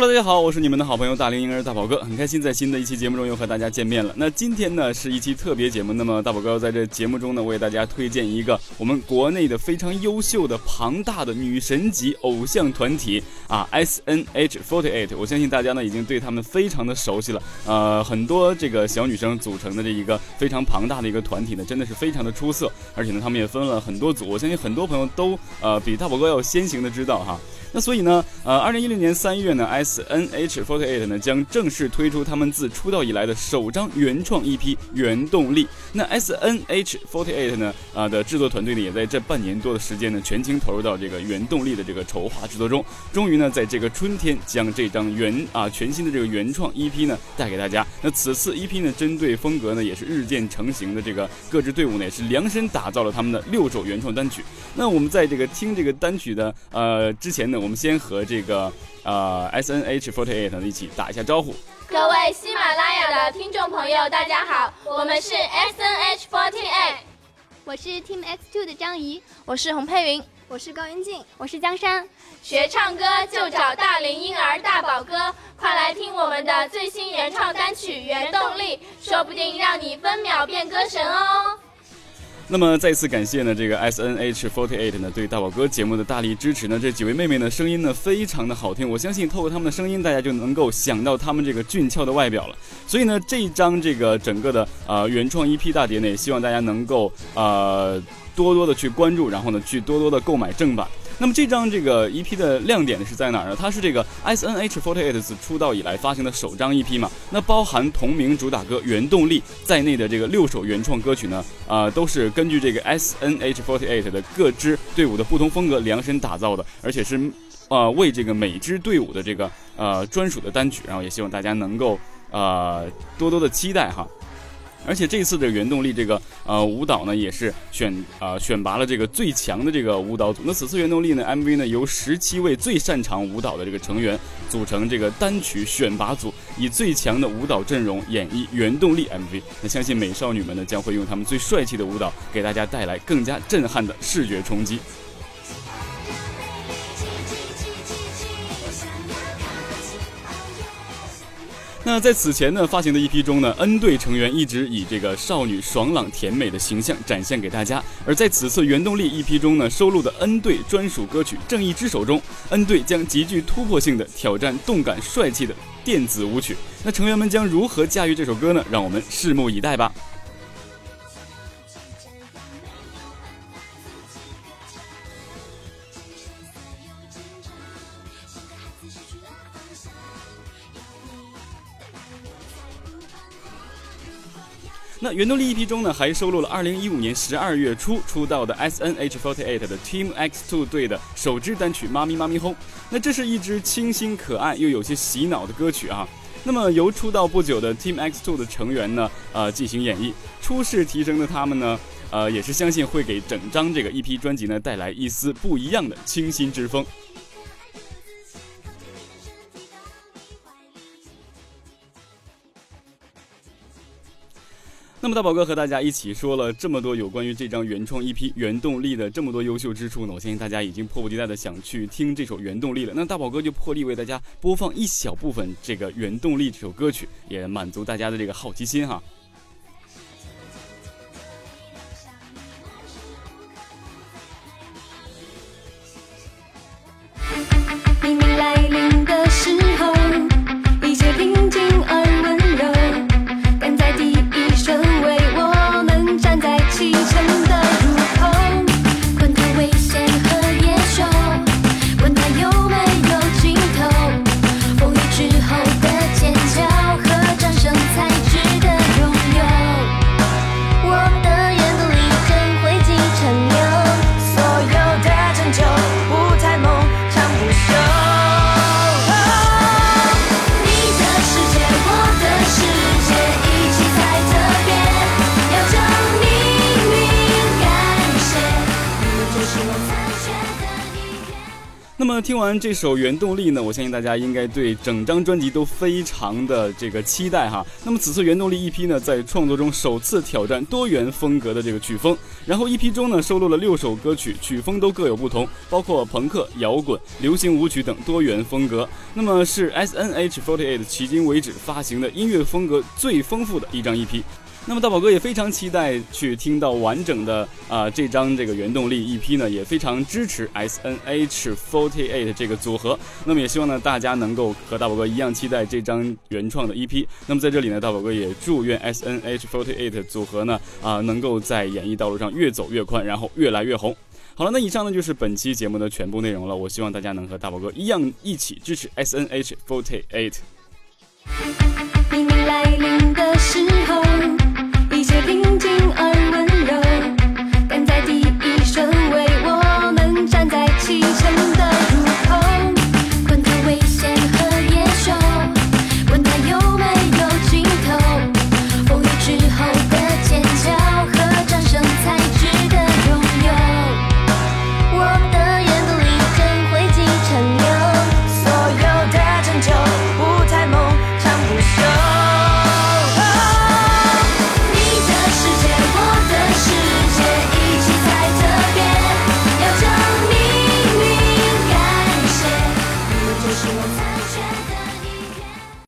Hello，大家好，我是你们的好朋友大龄婴儿大宝哥，很开心在新的一期节目中又和大家见面了。那今天呢是一期特别节目，那么大宝哥在这节目中呢为大家推荐一个我们国内的非常优秀的庞大的女神级偶像团体啊，S N H forty eight。我相信大家呢已经对他们非常的熟悉了，呃，很多这个小女生组成的这一个非常庞大的一个团体呢，真的是非常的出色，而且呢他们也分了很多组，我相信很多朋友都呃比大宝哥要先行的知道哈。那所以呢，呃，二零一六年三月呢，S N H forty eight 呢将正式推出他们自出道以来的首张原创 EP《原动力》。那 S N H forty eight 呢，啊的制作团队呢也在这半年多的时间呢，全情投入到这个《原动力》的这个筹划制作中。终于呢，在这个春天将这张原啊全新的这个原创 EP 呢带给大家。那此次 EP 呢，针对风格呢也是日渐成型的这个各支队伍呢，也是量身打造了他们的六首原创单曲。那我们在这个听这个单曲的呃之前呢。我们先和这个呃 S N H forty eight 一起打一下招呼。各位喜马拉雅的听众朋友，大家好，我们是 S N H forty eight，我是 Team X two 的张怡，我是洪佩云，我是高云静，我是江山。学唱歌就找大龄婴儿大宝哥，快来听我们的最新原创单曲《原动力》，说不定让你分秒变歌神哦。那么再次感谢呢，这个 S N H forty eight 呢对大宝哥节目的大力支持呢。这几位妹妹呢声音呢非常的好听，我相信透过她们的声音，大家就能够想到她们这个俊俏的外表了。所以呢，这一张这个整个的呃原创 EP 大碟呢，也希望大家能够呃多多的去关注，然后呢去多多的购买正版。那么这张这个 EP 的亮点呢是在哪儿呢？它是这个 S N H forty eight 自出道以来发行的首张 EP 嘛？那包含同名主打歌《原动力》在内的这个六首原创歌曲呢，啊，都是根据这个 S N H forty eight 的各支队伍的不同风格量身打造的，而且是，呃，为这个每支队伍的这个呃专属的单曲，然后也希望大家能够呃多多的期待哈。而且这次的原动力这个呃舞蹈呢，也是选呃选拔了这个最强的这个舞蹈组。那此次原动力呢，MV 呢由十七位最擅长舞蹈的这个成员组成这个单曲选拔组，以最强的舞蹈阵容演绎原动力 MV。那相信美少女们呢将会用他们最帅气的舞蹈，给大家带来更加震撼的视觉冲击。那在此前呢发行的一批中呢，N 队成员一直以这个少女爽朗甜美的形象展现给大家。而在此次原动力一批中呢，收录的 N 队专属歌曲《正义之手》中，N 队将极具突破性的挑战动感帅气的电子舞曲。那成员们将如何驾驭这首歌呢？让我们拭目以待吧。那原动力 EP 中呢，还收录了2015年12月初出道的 SNH48 的 Team X2 队的首支单曲《妈咪妈咪轰》。那这是一支清新可爱又有些洗脑的歌曲啊。那么由出道不久的 Team X2 的成员呢，呃进行演绎，初试提升的他们呢，呃也是相信会给整张这个 EP 专辑呢带来一丝不一样的清新之风。那么大宝哥和大家一起说了这么多有关于这张原创 EP 原动力的这么多优秀之处呢，我相信大家已经迫不及待的想去听这首原动力了。那大宝哥就破例为大家播放一小部分这个原动力这首歌曲，也满足大家的这个好奇心哈。那么听完这首《原动力》呢，我相信大家应该对整张专辑都非常的这个期待哈。那么此次《原动力》EP 呢，在创作中首次挑战多元风格的这个曲风，然后 EP 中呢收录了六首歌曲，曲风都各有不同，包括朋克、摇滚、流行舞曲等多元风格。那么是 SNH48 迄今为止发行的音乐风格最丰富的一张 EP。那么大宝哥也非常期待去听到完整的啊这张这个原动力 EP 呢，也非常支持 SNH48 这个组合。那么也希望呢大家能够和大宝哥一样期待这张原创的 EP。那么在这里呢，大宝哥也祝愿 SNH48 组合呢啊能够在演艺道路上越走越宽，然后越来越红。好了，那以上呢就是本期节目的全部内容了。我希望大家能和大宝哥一样一起支持 SNH48。黎明来临的时候。